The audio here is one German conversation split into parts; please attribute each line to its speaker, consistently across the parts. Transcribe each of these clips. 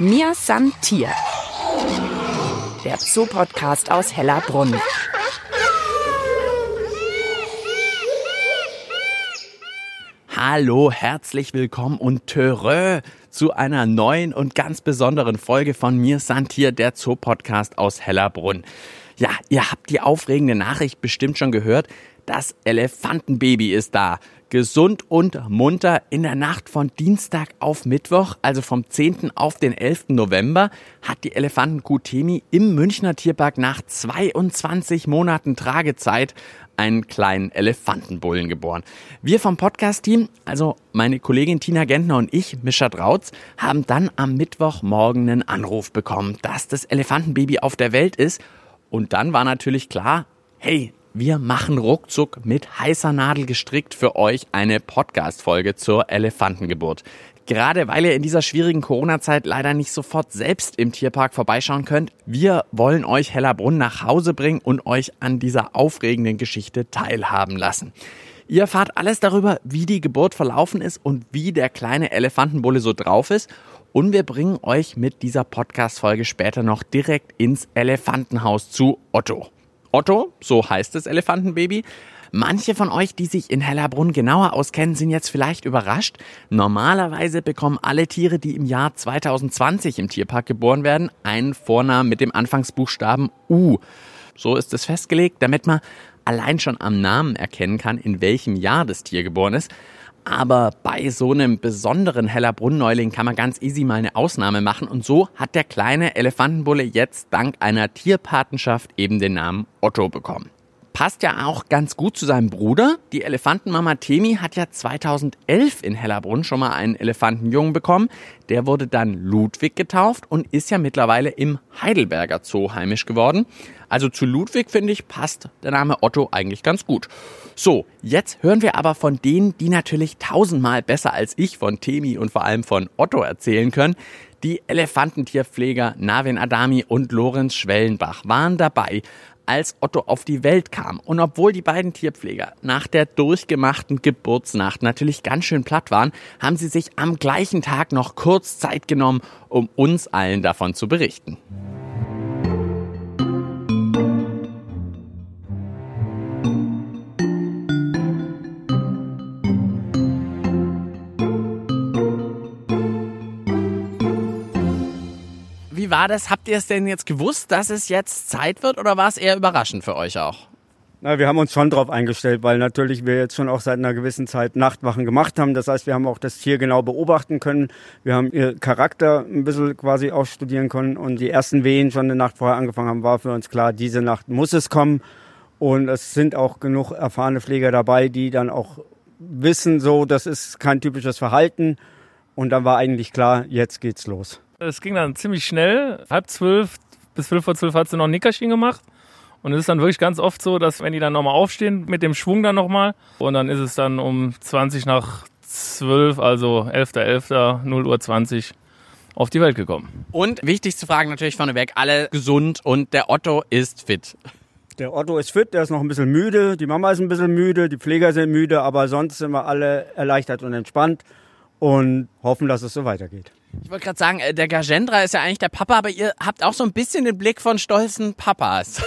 Speaker 1: Mir san Tier. Der Zoo-Podcast aus Hellerbrunn.
Speaker 2: Hallo, herzlich willkommen und Törö zu einer neuen und ganz besonderen Folge von Mir Santier, der Zoo-Podcast aus Hellerbrunn. Ja, ihr habt die aufregende Nachricht bestimmt schon gehört. Das Elefantenbaby ist da. Gesund und munter in der Nacht von Dienstag auf Mittwoch, also vom 10. auf den 11. November, hat die Elefantenkuh Temi im Münchner Tierpark nach 22 Monaten Tragezeit einen kleinen Elefantenbullen geboren. Wir vom Podcast-Team, also meine Kollegin Tina Gentner und ich, Mischa Drautz, haben dann am Mittwochmorgen einen Anruf bekommen, dass das Elefantenbaby auf der Welt ist. Und dann war natürlich klar, hey, wir machen ruckzuck mit heißer Nadel gestrickt für euch eine Podcast-Folge zur Elefantengeburt. Gerade weil ihr in dieser schwierigen Corona-Zeit leider nicht sofort selbst im Tierpark vorbeischauen könnt, wir wollen euch Hellerbrunn nach Hause bringen und euch an dieser aufregenden Geschichte teilhaben lassen. Ihr erfahrt alles darüber, wie die Geburt verlaufen ist und wie der kleine Elefantenbulle so drauf ist. Und wir bringen euch mit dieser Podcast-Folge später noch direkt ins Elefantenhaus zu Otto. Otto, so heißt das Elefantenbaby, Manche von euch, die sich in Hellerbrunn genauer auskennen, sind jetzt vielleicht überrascht. Normalerweise bekommen alle Tiere, die im Jahr 2020 im Tierpark geboren werden, einen Vornamen mit dem Anfangsbuchstaben U. So ist es festgelegt, damit man allein schon am Namen erkennen kann, in welchem Jahr das Tier geboren ist. Aber bei so einem besonderen Hellerbrunn-Neuling kann man ganz easy mal eine Ausnahme machen. Und so hat der kleine Elefantenbulle jetzt dank einer Tierpatenschaft eben den Namen Otto bekommen passt ja auch ganz gut zu seinem Bruder. Die Elefantenmama Temi hat ja 2011 in Hellerbrunn schon mal einen Elefantenjungen bekommen. Der wurde dann Ludwig getauft und ist ja mittlerweile im Heidelberger Zoo heimisch geworden. Also zu Ludwig, finde ich, passt der Name Otto eigentlich ganz gut. So, jetzt hören wir aber von denen, die natürlich tausendmal besser als ich von Temi und vor allem von Otto erzählen können. Die Elefantentierpfleger Navin Adami und Lorenz Schwellenbach waren dabei, als Otto auf die Welt kam. Und obwohl die beiden Tierpfleger nach der durchgemachten Geburtsnacht natürlich ganz schön platt waren, haben sie sich am gleichen Tag noch kurz Zeit genommen, um uns allen davon zu berichten. War das? Habt ihr es denn jetzt gewusst, dass es jetzt Zeit wird oder war es eher überraschend für euch auch?
Speaker 3: Na, wir haben uns schon darauf eingestellt, weil natürlich wir jetzt schon auch seit einer gewissen Zeit Nachtwachen gemacht haben. Das heißt, wir haben auch das Tier genau beobachten können. Wir haben ihr Charakter ein bisschen quasi ausstudieren können und die ersten Wehen schon eine Nacht vorher angefangen haben, war für uns klar, diese Nacht muss es kommen. Und es sind auch genug erfahrene Pfleger dabei, die dann auch wissen, so, das ist kein typisches Verhalten. Und dann war eigentlich klar, jetzt geht's los.
Speaker 4: Es ging dann ziemlich schnell. Halb zwölf bis fünf vor zwölf hat sie noch ein Nickerchen gemacht. Und es ist dann wirklich ganz oft so, dass wenn die dann nochmal aufstehen, mit dem Schwung dann nochmal. Und dann ist es dann um 20 nach 12, also 11.11., .11., 0 Uhr 20 auf die Welt gekommen.
Speaker 2: Und wichtig zu fragen natürlich vorneweg, alle gesund und der Otto ist fit.
Speaker 3: Der Otto ist fit, der ist noch ein bisschen müde, die Mama ist ein bisschen müde, die Pfleger sind müde, aber sonst sind wir alle erleichtert und entspannt und hoffen, dass es so weitergeht.
Speaker 2: Ich wollte gerade sagen, äh, der Gagendra ist ja eigentlich der Papa, aber ihr habt auch so ein bisschen den Blick von stolzen Papas.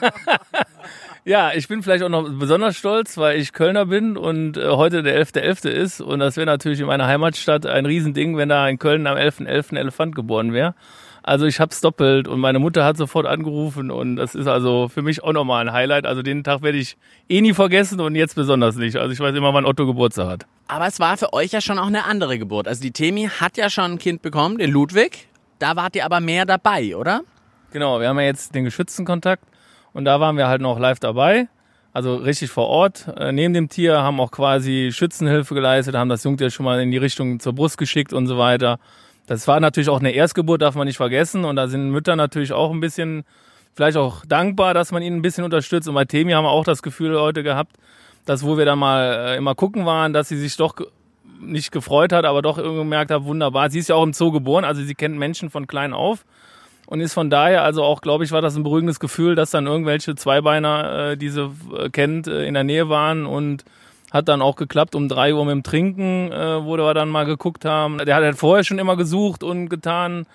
Speaker 4: ja, ich bin vielleicht auch noch besonders stolz, weil ich Kölner bin und äh, heute der 11.11. .11. ist. Und das wäre natürlich in meiner Heimatstadt ein Riesending, wenn da in Köln am 11.11. .11. ein Elefant geboren wäre. Also ich hab's doppelt und meine Mutter hat sofort angerufen und das ist also für mich auch nochmal ein Highlight. Also den Tag werde ich eh nie vergessen und jetzt besonders nicht. Also ich weiß immer, wann Otto Geburtstag hat.
Speaker 2: Aber es war für euch ja schon auch eine andere Geburt. Also die Temi hat ja schon ein Kind bekommen, den Ludwig. Da wart ihr aber mehr dabei, oder?
Speaker 4: Genau, wir haben ja jetzt den geschützten Kontakt und da waren wir halt noch live dabei. Also richtig vor Ort. Äh, neben dem Tier haben auch quasi Schützenhilfe geleistet, haben das Jungtier schon mal in die Richtung zur Brust geschickt und so weiter. Das war natürlich auch eine Erstgeburt, darf man nicht vergessen. Und da sind Mütter natürlich auch ein bisschen, vielleicht auch dankbar, dass man ihnen ein bisschen unterstützt. Und bei Temi haben wir auch das Gefühl heute gehabt, dass wo wir dann mal äh, immer gucken waren, dass sie sich doch nicht gefreut hat, aber doch irgendwie gemerkt hat, wunderbar. Sie ist ja auch im Zoo geboren, also sie kennt Menschen von klein auf und ist von daher also auch, glaube ich, war das ein beruhigendes Gefühl, dass dann irgendwelche Zweibeiner, äh, die sie äh, kennt, äh, in der Nähe waren und Hat dann auch geklappt um drei Uhr mit dem Trinken, äh, wo wir dann mal geguckt haben. Der hat halt vorher schon immer gesucht und getan.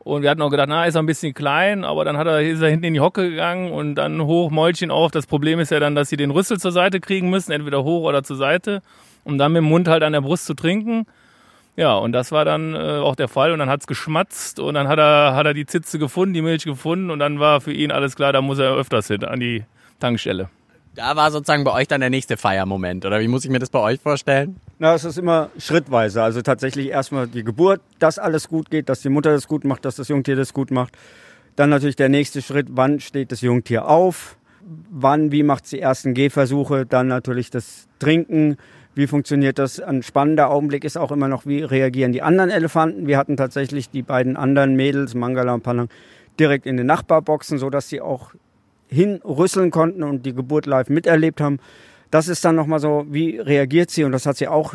Speaker 4: Und wir hatten auch gedacht, na, ist er ein bisschen klein, aber dann hat er, ist er hinten in die Hocke gegangen und dann hoch, Mäulchen auf. Das Problem ist ja dann, dass sie den Rüssel zur Seite kriegen müssen, entweder hoch oder zur Seite, um dann mit dem Mund halt an der Brust zu trinken. Ja, und das war dann äh, auch der Fall. Und dann hat's geschmatzt und dann hat er, hat er die Zitze gefunden, die Milch gefunden und dann war für ihn alles klar, da muss er öfters hin an die Tankstelle.
Speaker 2: Da war sozusagen bei euch dann der nächste Feiermoment, oder wie muss ich mir das bei euch vorstellen?
Speaker 3: Na, es ist immer schrittweise. Also tatsächlich erstmal die Geburt, dass alles gut geht, dass die Mutter das gut macht, dass das Jungtier das gut macht. Dann natürlich der nächste Schritt, wann steht das Jungtier auf? Wann, wie macht es die ersten Gehversuche? Dann natürlich das Trinken. Wie funktioniert das? Ein spannender Augenblick ist auch immer noch, wie reagieren die anderen Elefanten? Wir hatten tatsächlich die beiden anderen Mädels, Mangala und Panang, direkt in den Nachbarboxen, sodass sie auch hinrüsseln konnten und die Geburt live miterlebt haben. Das ist dann nochmal so, wie reagiert sie? Und das hat sie auch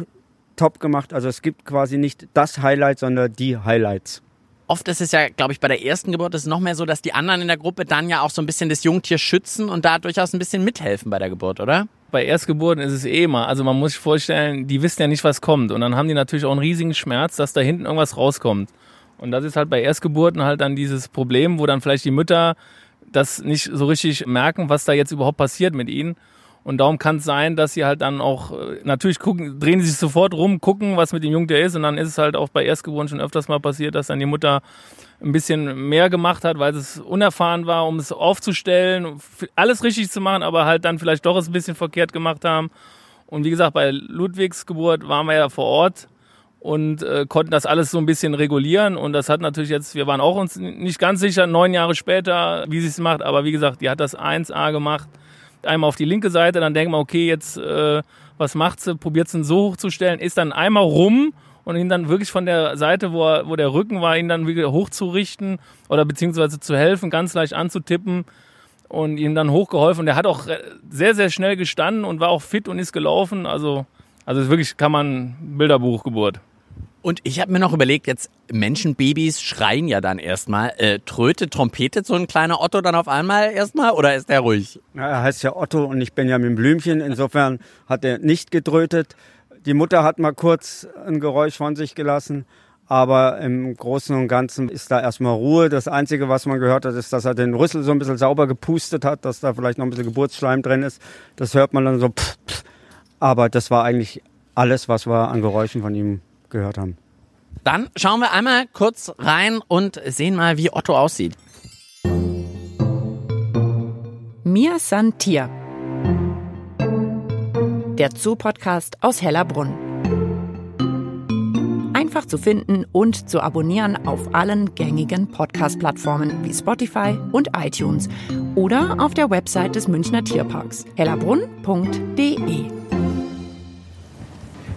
Speaker 3: top gemacht. Also es gibt quasi nicht das Highlight, sondern die Highlights.
Speaker 2: Oft ist es ja, glaube ich, bei der ersten Geburt ist es noch mehr so, dass die anderen in der Gruppe dann ja auch so ein bisschen das Jungtier schützen und da durchaus ein bisschen mithelfen bei der Geburt, oder?
Speaker 4: Bei Erstgeburten ist es eh immer. Also man muss sich vorstellen, die wissen ja nicht, was kommt. Und dann haben die natürlich auch einen riesigen Schmerz, dass da hinten irgendwas rauskommt. Und das ist halt bei Erstgeburten halt dann dieses Problem, wo dann vielleicht die Mütter das nicht so richtig merken, was da jetzt überhaupt passiert mit ihnen. Und darum kann es sein, dass sie halt dann auch, äh, natürlich gucken, drehen sie sich sofort rum, gucken, was mit dem Jungen der ist. Und dann ist es halt auch bei Erstgeborenen schon öfters mal passiert, dass dann die Mutter ein bisschen mehr gemacht hat, weil es unerfahren war, um es aufzustellen, alles richtig zu machen, aber halt dann vielleicht doch es ein bisschen verkehrt gemacht haben. Und wie gesagt, bei Ludwigs Geburt waren wir ja vor Ort und äh, konnten das alles so ein bisschen regulieren. Und das hat natürlich jetzt, wir waren auch uns nicht ganz sicher, neun Jahre später, wie sie es macht. Aber wie gesagt, die hat das 1A gemacht. Einmal auf die linke Seite, dann denken wir, okay, jetzt, äh, was macht sie? Probiert sie ihn so hochzustellen, ist dann einmal rum und ihn dann wirklich von der Seite, wo, er, wo der Rücken war, ihn dann wieder hochzurichten oder beziehungsweise zu helfen, ganz leicht anzutippen und ihm dann hochgeholfen. Der hat auch äh, sehr, sehr schnell gestanden und war auch fit und ist gelaufen. Also, also wirklich kann man Bilderbuchgeburt.
Speaker 2: Und ich habe mir noch überlegt, jetzt Menschenbabys schreien ja dann erstmal. Äh, trötet, trompetet so ein kleiner Otto dann auf einmal erstmal oder ist der ruhig?
Speaker 3: Ja, er heißt ja Otto und ich bin ja mit dem Blümchen. Insofern hat er nicht getrötet. Die Mutter hat mal kurz ein Geräusch von sich gelassen. Aber im Großen und Ganzen ist da erstmal Ruhe. Das Einzige, was man gehört hat, ist, dass er den Rüssel so ein bisschen sauber gepustet hat, dass da vielleicht noch ein bisschen Geburtsschleim drin ist. Das hört man dann so. Pff, pff. Aber das war eigentlich alles, was wir an Geräuschen von ihm gehört haben.
Speaker 2: Dann schauen wir einmal kurz rein und sehen mal, wie Otto aussieht.
Speaker 1: Mir san Tier. Der Zoo-Podcast aus Hellerbrunn. Einfach zu finden und zu abonnieren auf allen gängigen Podcast-Plattformen wie Spotify und iTunes oder auf der Website des Münchner Tierparks hellerbrunn.de.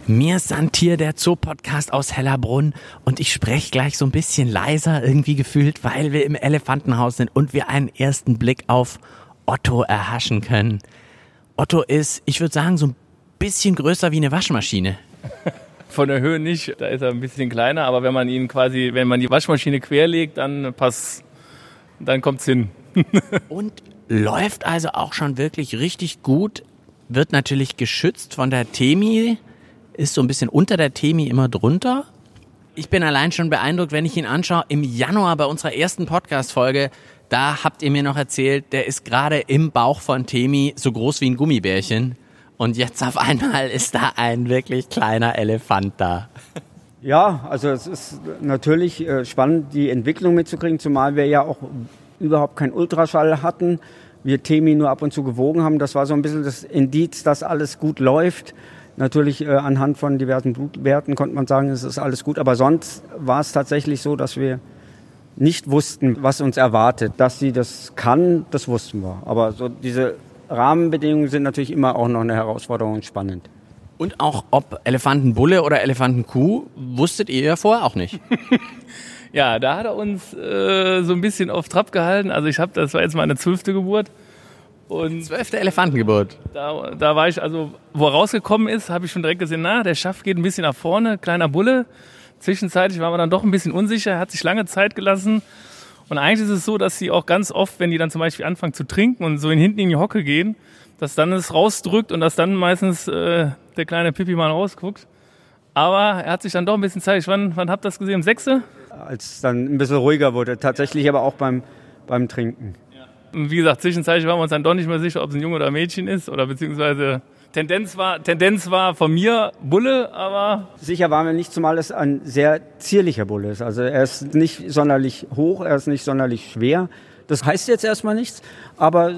Speaker 2: Mir Santier, der Zoo-Podcast aus Hellerbrunn und ich spreche gleich so ein bisschen leiser irgendwie gefühlt, weil wir im Elefantenhaus sind und wir einen ersten Blick auf Otto erhaschen können. Otto ist, ich würde sagen, so ein bisschen größer wie eine Waschmaschine.
Speaker 4: Von der Höhe nicht, da ist er ein bisschen kleiner, aber wenn man ihn quasi, wenn man die Waschmaschine querlegt, dann passt, dann kommt's hin.
Speaker 2: und läuft also auch schon wirklich richtig gut, wird natürlich geschützt von der Temi, ist so ein bisschen unter der Temi immer drunter. Ich bin allein schon beeindruckt, wenn ich ihn anschaue. Im Januar bei unserer ersten Podcast-Folge, da habt ihr mir noch erzählt, der ist gerade im Bauch von Temi so groß wie ein Gummibärchen. Und jetzt auf einmal ist da ein wirklich kleiner Elefant da.
Speaker 3: Ja, also es ist natürlich äh, spannend, die Entwicklung mitzukriegen, zumal wir ja auch überhaupt keinen Ultraschall hatten. Wir Temi nur ab und zu gewogen haben. Das war so ein bisschen das Indiz, dass alles gut läuft. Natürlich äh, anhand von diversen Blutwerten konnte man sagen, es ist alles gut. Aber sonst war es tatsächlich so, dass wir nicht wussten, was uns erwartet. Dass sie das kann, das wussten wir. Aber so diese Rahmenbedingungen sind natürlich immer auch noch eine Herausforderung und spannend.
Speaker 2: Und auch ob Elefantenbulle oder Elefantenkuh, wusstet ihr ja vorher auch nicht.
Speaker 4: ja, da hat er uns äh, so ein bisschen auf Trab gehalten. Also ich habe, das war jetzt meine zwölfte Geburt.
Speaker 2: Und Zwölfte Elefantengeburt.
Speaker 4: Da, da war ich, also wo er rausgekommen ist, habe ich schon direkt gesehen, na, der Schaft geht ein bisschen nach vorne, kleiner Bulle. Zwischenzeitlich war man dann doch ein bisschen unsicher, hat sich lange Zeit gelassen. Und eigentlich ist es so, dass sie auch ganz oft, wenn die dann zum Beispiel anfangen zu trinken und so in hinten in die Hocke gehen, dass dann es rausdrückt und dass dann meistens äh, der kleine Pippi mal rausguckt. Aber er hat sich dann doch ein bisschen Zeit. Wann, wann habt ihr das gesehen? Um Sechste?
Speaker 3: Als es dann ein bisschen ruhiger wurde. Tatsächlich aber auch beim, beim Trinken.
Speaker 4: Wie gesagt, zwischenzeitlich waren wir uns dann doch nicht mehr sicher, ob es ein Junge oder ein Mädchen ist. Oder beziehungsweise Tendenz war, Tendenz war von mir Bulle, aber.
Speaker 3: Sicher waren wir nicht, zumal es ein sehr zierlicher Bulle ist. Also er ist nicht sonderlich hoch, er ist nicht sonderlich schwer. Das heißt jetzt erstmal nichts, aber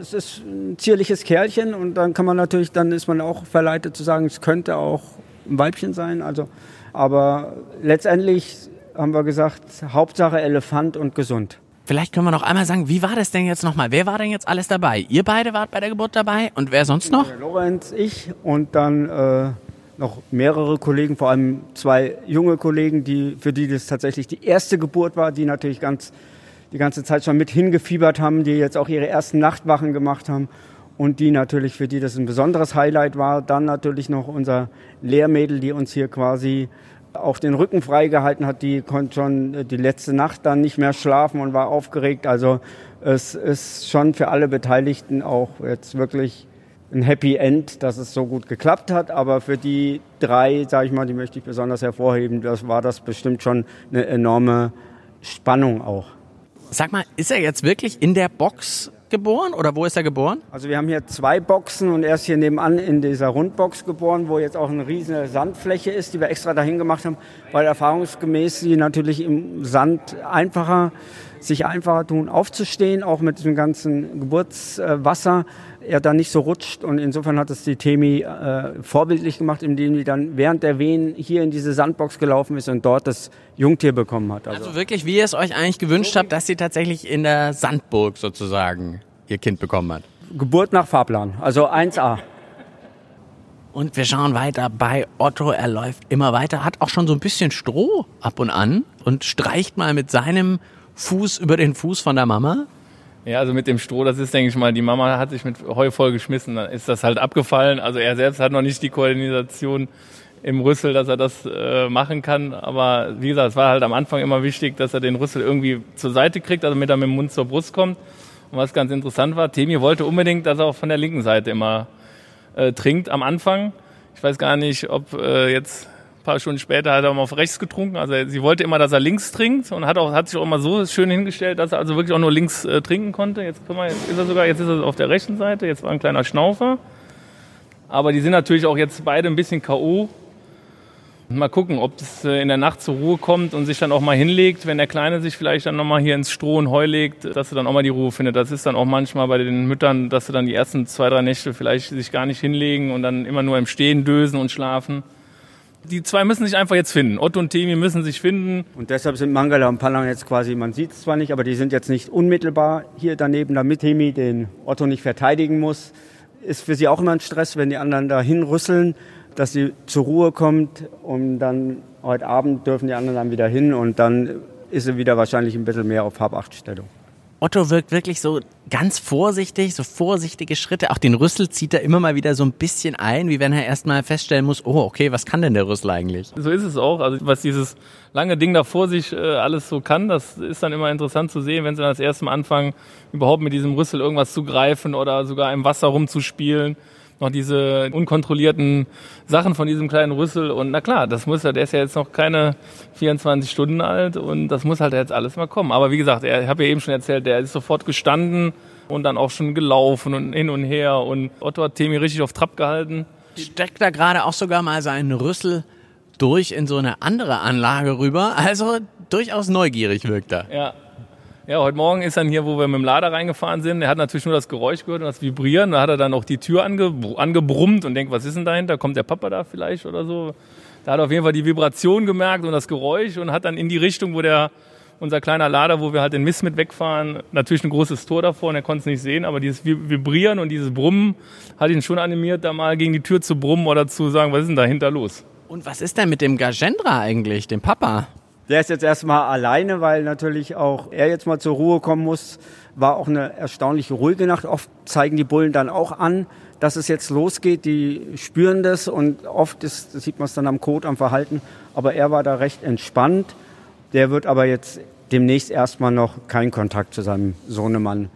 Speaker 3: es ist ein zierliches Kerlchen und dann kann man natürlich, dann ist man auch verleitet zu sagen, es könnte auch ein Weibchen sein. Also, aber letztendlich haben wir gesagt, Hauptsache Elefant und gesund.
Speaker 2: Vielleicht können wir noch einmal sagen, wie war das denn jetzt nochmal? Wer war denn jetzt alles dabei? Ihr beide wart bei der Geburt dabei und wer sonst noch?
Speaker 3: Der Lorenz, ich und dann äh, noch mehrere Kollegen, vor allem zwei junge Kollegen, die, für die das tatsächlich die erste Geburt war, die natürlich ganz, die ganze Zeit schon mit hingefiebert haben, die jetzt auch ihre ersten Nachtwachen gemacht haben und die natürlich, für die das ein besonderes Highlight war. Dann natürlich noch unser Lehrmädel, die uns hier quasi auch den Rücken freigehalten hat, die konnte schon äh, die letzte Nacht dann nicht mehr schlafen und war aufgeregt. Also es ist schon für alle Beteiligten auch jetzt wirklich ein Happy End, dass es so gut geklappt hat. Aber für die drei, sage ich mal, die möchte ich besonders hervorheben, das war das bestimmt schon eine enorme Spannung auch.
Speaker 2: Sag mal, ist er jetzt wirklich in der Box geboren oder wo ist er geboren?
Speaker 3: Also wir haben hier zwei Boxen und er ist hier nebenan in dieser Rundbox geboren, wo jetzt auch eine riesige Sandfläche ist, die wir extra dahin gemacht haben, weil erfahrungsgemäß sie natürlich im Sand einfacher sich einfacher tun aufzustehen, auch mit diesem ganzen Geburtswasser er dann nicht so rutscht. Und insofern hat es die Temi äh, vorbildlich gemacht, indem die dann während der Wehen hier in diese Sandbox gelaufen ist und dort das Jungtier bekommen hat.
Speaker 2: Also, also wirklich, wie ihr es euch eigentlich gewünscht habt, dass sie tatsächlich in der Sandburg sozusagen ihr Kind bekommen hat.
Speaker 3: Geburt nach Fahrplan, also 1a.
Speaker 2: Und wir schauen weiter bei Otto. Er läuft immer weiter, hat auch schon so ein bisschen Stroh ab und an und streicht mal mit seinem Fuß über den Fuß von der Mama.
Speaker 4: Ja, also mit dem Stroh, das ist, denke ich mal, die Mama hat sich mit Heu voll geschmissen, dann ist das halt abgefallen. Also er selbst hat noch nicht die Koordination im Rüssel, dass er das äh, machen kann. Aber wie gesagt, es war halt am Anfang immer wichtig, dass er den Rüssel irgendwie zur Seite kriegt, also damit er mit dem Mund zur Brust kommt. Und was ganz interessant war, Temi wollte unbedingt, dass er auch von der linken Seite immer äh, trinkt am Anfang. Ich weiß gar nicht, ob äh, jetzt ein paar Stunden später hat er mal auf rechts getrunken. Also sie wollte immer, dass er links trinkt und hat auch hat sich auch immer so schön hingestellt, dass er also wirklich auch nur links äh, trinken konnte. Jetzt, wir, jetzt ist er sogar, jetzt ist er auf der rechten Seite. Jetzt war ein kleiner Schnaufer. Aber die sind natürlich auch jetzt beide ein bisschen K.O. Mal gucken, ob es äh, in der Nacht zur Ruhe kommt und sich dann auch mal hinlegt, wenn der Kleine sich vielleicht dann nochmal hier ins Stroh und Heu legt, dass er dann auch mal die Ruhe findet. Das ist dann auch manchmal bei den Müttern, dass sie dann die ersten zwei, drei Nächte vielleicht sich gar nicht hinlegen und dann immer nur im Stehen dösen und schlafen die zwei müssen sich einfach jetzt finden. Otto und Temi müssen sich finden.
Speaker 3: Und deshalb sind Mangala und Palang jetzt quasi, man sieht es zwar nicht, aber die sind jetzt nicht unmittelbar hier daneben, damit Temi den Otto nicht verteidigen muss. Ist für sie auch immer ein Stress, wenn die anderen da hinrüsseln, dass sie zur Ruhe kommt und dann heute Abend dürfen die anderen dann wieder hin und dann ist sie wieder wahrscheinlich ein bisschen mehr auf Hab-Acht-Stellung.
Speaker 2: Otto wirkt wirklich so ganz vorsichtig, so vorsichtige Schritte. Auch den Rüssel zieht er immer mal wieder so ein bisschen ein, wie wenn er erstmal feststellen muss, oh, okay, was kann denn der Rüssel eigentlich?
Speaker 4: So ist es auch. Also was dieses lange Ding da vor sich äh, alles so kann, das ist dann immer interessant zu sehen, wenn sie dann das erste Mal anfangen, überhaupt mit diesem Rüssel irgendwas zu greifen oder sogar im Wasser rumzuspielen noch diese unkontrollierten Sachen von diesem kleinen Rüssel. Und na klar, das muss er, der ist ja jetzt noch keine 24 Stunden alt und das muss halt jetzt alles mal kommen. Aber wie gesagt, ich habe ja eben schon erzählt, der ist sofort gestanden und dann auch schon gelaufen und hin und her. Und Otto hat Temi richtig auf Trab gehalten.
Speaker 2: Steckt da gerade auch sogar mal seinen Rüssel durch in so eine andere Anlage rüber. Also durchaus neugierig wirkt er.
Speaker 4: Ja, ja, heute Morgen ist dann hier, wo wir mit dem Lader reingefahren sind, er hat natürlich nur das Geräusch gehört und das Vibrieren. Da hat er dann auch die Tür ange, angebrummt und denkt, was ist denn dahinter? Kommt der Papa da vielleicht oder so? Da hat er auf jeden Fall die Vibration gemerkt und das Geräusch und hat dann in die Richtung, wo der unser kleiner Lader, wo wir halt den Mist mit wegfahren, natürlich ein großes Tor davor und er konnte es nicht sehen, aber dieses Vibrieren und dieses Brummen hat ihn schon animiert, da mal gegen die Tür zu brummen oder zu sagen, was ist denn dahinter los?
Speaker 2: Und was ist denn mit dem Gajendra eigentlich, dem Papa?
Speaker 3: Der ist jetzt erstmal alleine, weil natürlich auch er jetzt mal zur Ruhe kommen muss. War auch eine erstaunlich ruhige Nacht. Oft zeigen die Bullen dann auch an, dass es jetzt losgeht. Die spüren das und oft ist, das sieht man es dann am Kot, am Verhalten. Aber er war da recht entspannt. Der wird aber jetzt demnächst erstmal noch keinen Kontakt zu seinem Sohnemann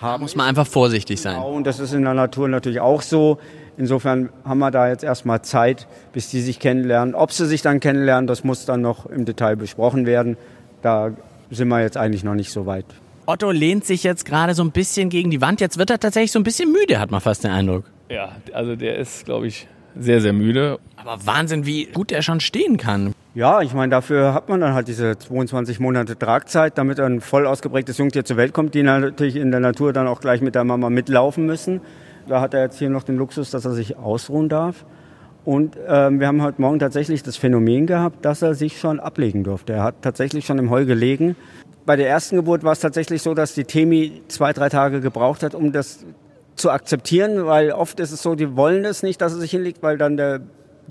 Speaker 3: haben.
Speaker 2: Da muss man einfach vorsichtig sein.
Speaker 3: Genau, und das ist in der Natur natürlich auch so. Insofern haben wir da jetzt erstmal Zeit, bis die sich kennenlernen. Ob sie sich dann kennenlernen, das muss dann noch im Detail besprochen werden. Da sind wir jetzt eigentlich noch nicht so weit.
Speaker 2: Otto lehnt sich jetzt gerade so ein bisschen gegen die Wand. Jetzt wird er tatsächlich so ein bisschen müde, hat man fast den Eindruck.
Speaker 4: Ja, also der ist, glaube ich, sehr, sehr müde.
Speaker 2: Aber Wahnsinn, wie gut er schon stehen kann.
Speaker 3: Ja, ich meine, dafür hat man dann halt diese 22 Monate Tragzeit, damit ein voll ausgeprägtes Jungtier zur Welt kommt, die natürlich in der Natur dann auch gleich mit der Mama mitlaufen müssen. Da hat er jetzt hier noch den Luxus, dass er sich ausruhen darf. Und ähm, wir haben heute Morgen tatsächlich das Phänomen gehabt, dass er sich schon ablegen durfte. Er hat tatsächlich schon im Heu gelegen. Bei der ersten Geburt war es tatsächlich so, dass die Temi zwei, drei Tage gebraucht hat, um das zu akzeptieren, weil oft ist es so, die wollen es nicht, dass er sich hinlegt, weil dann der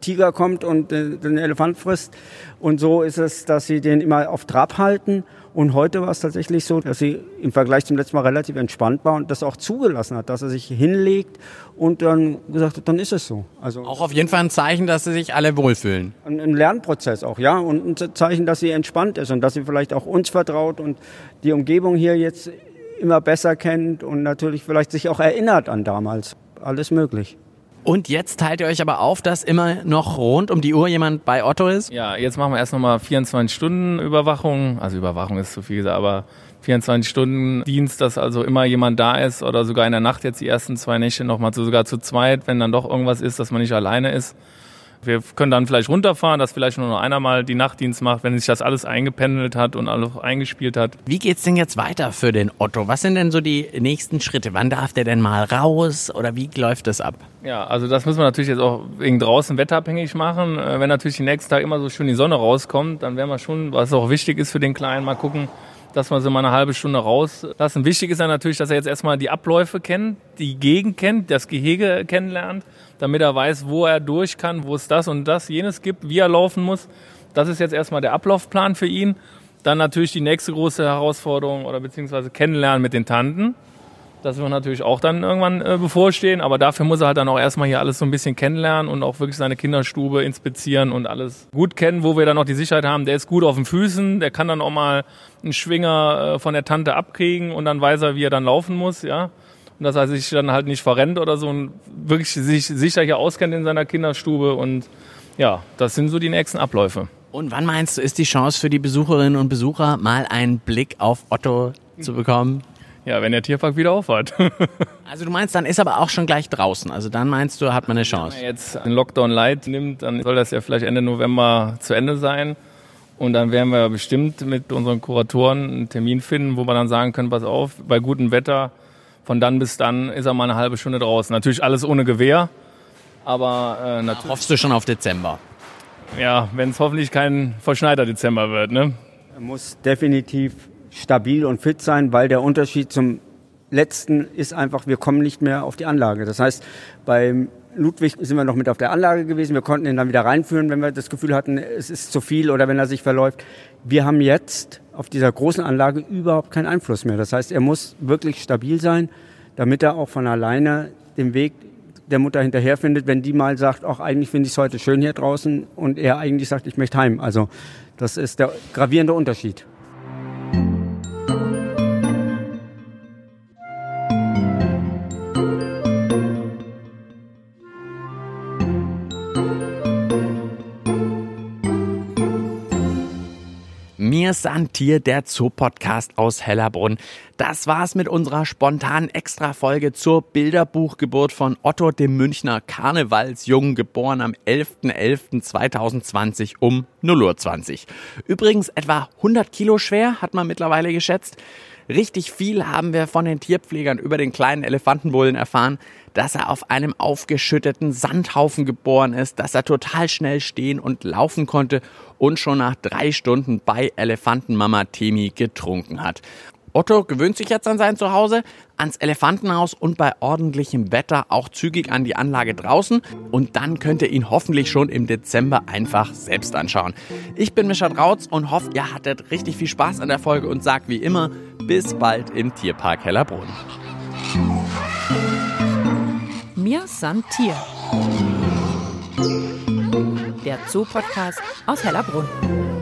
Speaker 3: Tiger kommt und den Elefant frisst. Und so ist es, dass sie den immer auf Trab halten. Und heute war es tatsächlich so, dass sie im Vergleich zum letzten Mal relativ entspannt war und das auch zugelassen hat, dass er sich hinlegt und dann gesagt hat, dann ist es so.
Speaker 2: Also auch auf jeden Fall ein Zeichen, dass sie sich alle wohlfühlen.
Speaker 3: Ein, ein Lernprozess auch, ja, und ein Zeichen, dass sie entspannt ist und dass sie vielleicht auch uns vertraut und die Umgebung hier jetzt immer besser kennt und natürlich vielleicht sich auch erinnert an damals. Alles möglich.
Speaker 2: Und jetzt teilt ihr euch aber auf, dass immer noch rund um die Uhr jemand bei Otto ist?
Speaker 4: Ja, jetzt machen wir erst nochmal 24 Stunden Überwachung. Also Überwachung ist zu viel gesagt, aber 24 Stunden Dienst, dass also immer jemand da ist oder sogar in der Nacht jetzt die ersten zwei Nächte nochmal sogar zu zweit, wenn dann doch irgendwas ist, dass man nicht alleine ist. Wir können dann vielleicht runterfahren, dass vielleicht nur noch einer mal die Nachtdienst macht, wenn sich das alles eingependelt hat und alles eingespielt hat.
Speaker 2: Wie geht's denn jetzt weiter für den Otto? Was sind denn so die nächsten Schritte? Wann darf der denn mal raus oder wie läuft das ab?
Speaker 4: Ja, also das müssen wir natürlich jetzt auch wegen draußen wetterabhängig machen. Äh, wenn natürlich die nächsten Tage immer so schön die Sonne rauskommt, dann werden wir schon, was auch wichtig ist für den Kleinen, mal gucken, dass wir sie mal eine halbe Stunde rauslassen. Wichtig ist ja natürlich, dass er jetzt erstmal die Abläufe kennt, die Gegend kennt, das Gehege kennenlernt damit er weiß, wo er durch kann, wo es das und das, jenes gibt, wie er laufen muss. Das ist jetzt erstmal der Ablaufplan für ihn. Dann natürlich die nächste große Herausforderung oder beziehungsweise Kennenlernen mit den Tanten. Das wird natürlich auch dann irgendwann äh, bevorstehen, aber dafür muss er halt dann auch erstmal hier alles so ein bisschen kennenlernen und auch wirklich seine Kinderstube inspizieren und alles gut kennen, wo wir dann auch die Sicherheit haben, der ist gut auf den Füßen, der kann dann auch mal einen Schwinger äh, von der Tante abkriegen und dann weiß er, wie er dann laufen muss, ja und dass er sich dann halt nicht verrennt oder so und wirklich sich sicher hier auskennt in seiner Kinderstube und ja, das sind so die nächsten Abläufe.
Speaker 2: Und wann meinst du, ist die Chance für die Besucherinnen und Besucher, mal einen Blick auf Otto zu bekommen?
Speaker 4: Ja, wenn der Tierpark wieder aufhat.
Speaker 2: also du meinst, dann ist aber auch schon gleich draußen. Also dann meinst du, hat man eine Chance.
Speaker 4: Wenn man jetzt einen Lockdown Light nimmt, dann soll das ja vielleicht Ende November zu Ende sein. Und dann werden wir bestimmt mit unseren Kuratoren einen Termin finden, wo wir dann sagen können, pass auf, bei gutem Wetter von dann bis dann ist er mal eine halbe Stunde draußen. Natürlich alles ohne Gewehr, aber
Speaker 2: äh, natürlich. Hoffst du schon auf Dezember?
Speaker 4: Ja, wenn es hoffentlich kein verschneiter Dezember wird. Ne?
Speaker 3: Er muss definitiv stabil und fit sein, weil der Unterschied zum letzten ist einfach, wir kommen nicht mehr auf die Anlage. Das heißt, beim Ludwig sind wir noch mit auf der Anlage gewesen. Wir konnten ihn dann wieder reinführen, wenn wir das Gefühl hatten, es ist zu viel oder wenn er sich verläuft. Wir haben jetzt auf dieser großen Anlage überhaupt keinen Einfluss mehr. Das heißt, er muss wirklich stabil sein, damit er auch von alleine den Weg der Mutter hinterherfindet, wenn die mal sagt, auch eigentlich finde ich es heute schön hier draußen und er eigentlich sagt, ich möchte heim. Also das ist der gravierende Unterschied.
Speaker 2: Mir Santier, der Zoo-Podcast aus Hellerbrunn. Das war's mit unserer spontanen Extra-Folge zur Bilderbuchgeburt von Otto dem Münchner Karnevalsjungen, geboren am 11.11.2020 um 0.20 Uhr. Übrigens etwa 100 Kilo schwer, hat man mittlerweile geschätzt. Richtig viel haben wir von den Tierpflegern über den kleinen Elefantenbullen erfahren, dass er auf einem aufgeschütteten Sandhaufen geboren ist, dass er total schnell stehen und laufen konnte und schon nach drei Stunden bei Elefantenmama Temi getrunken hat. Otto gewöhnt sich jetzt an sein Zuhause, ans Elefantenhaus und bei ordentlichem Wetter auch zügig an die Anlage draußen und dann könnt ihr ihn hoffentlich schon im Dezember einfach selbst anschauen. Ich bin Mischa Drautz und hoffe, ihr hattet richtig viel Spaß an der Folge und sagt wie immer, bis bald im Tierpark Hellerbrunn.
Speaker 1: Mir san Tier. Der Zoo-Podcast aus Hellerbrunn.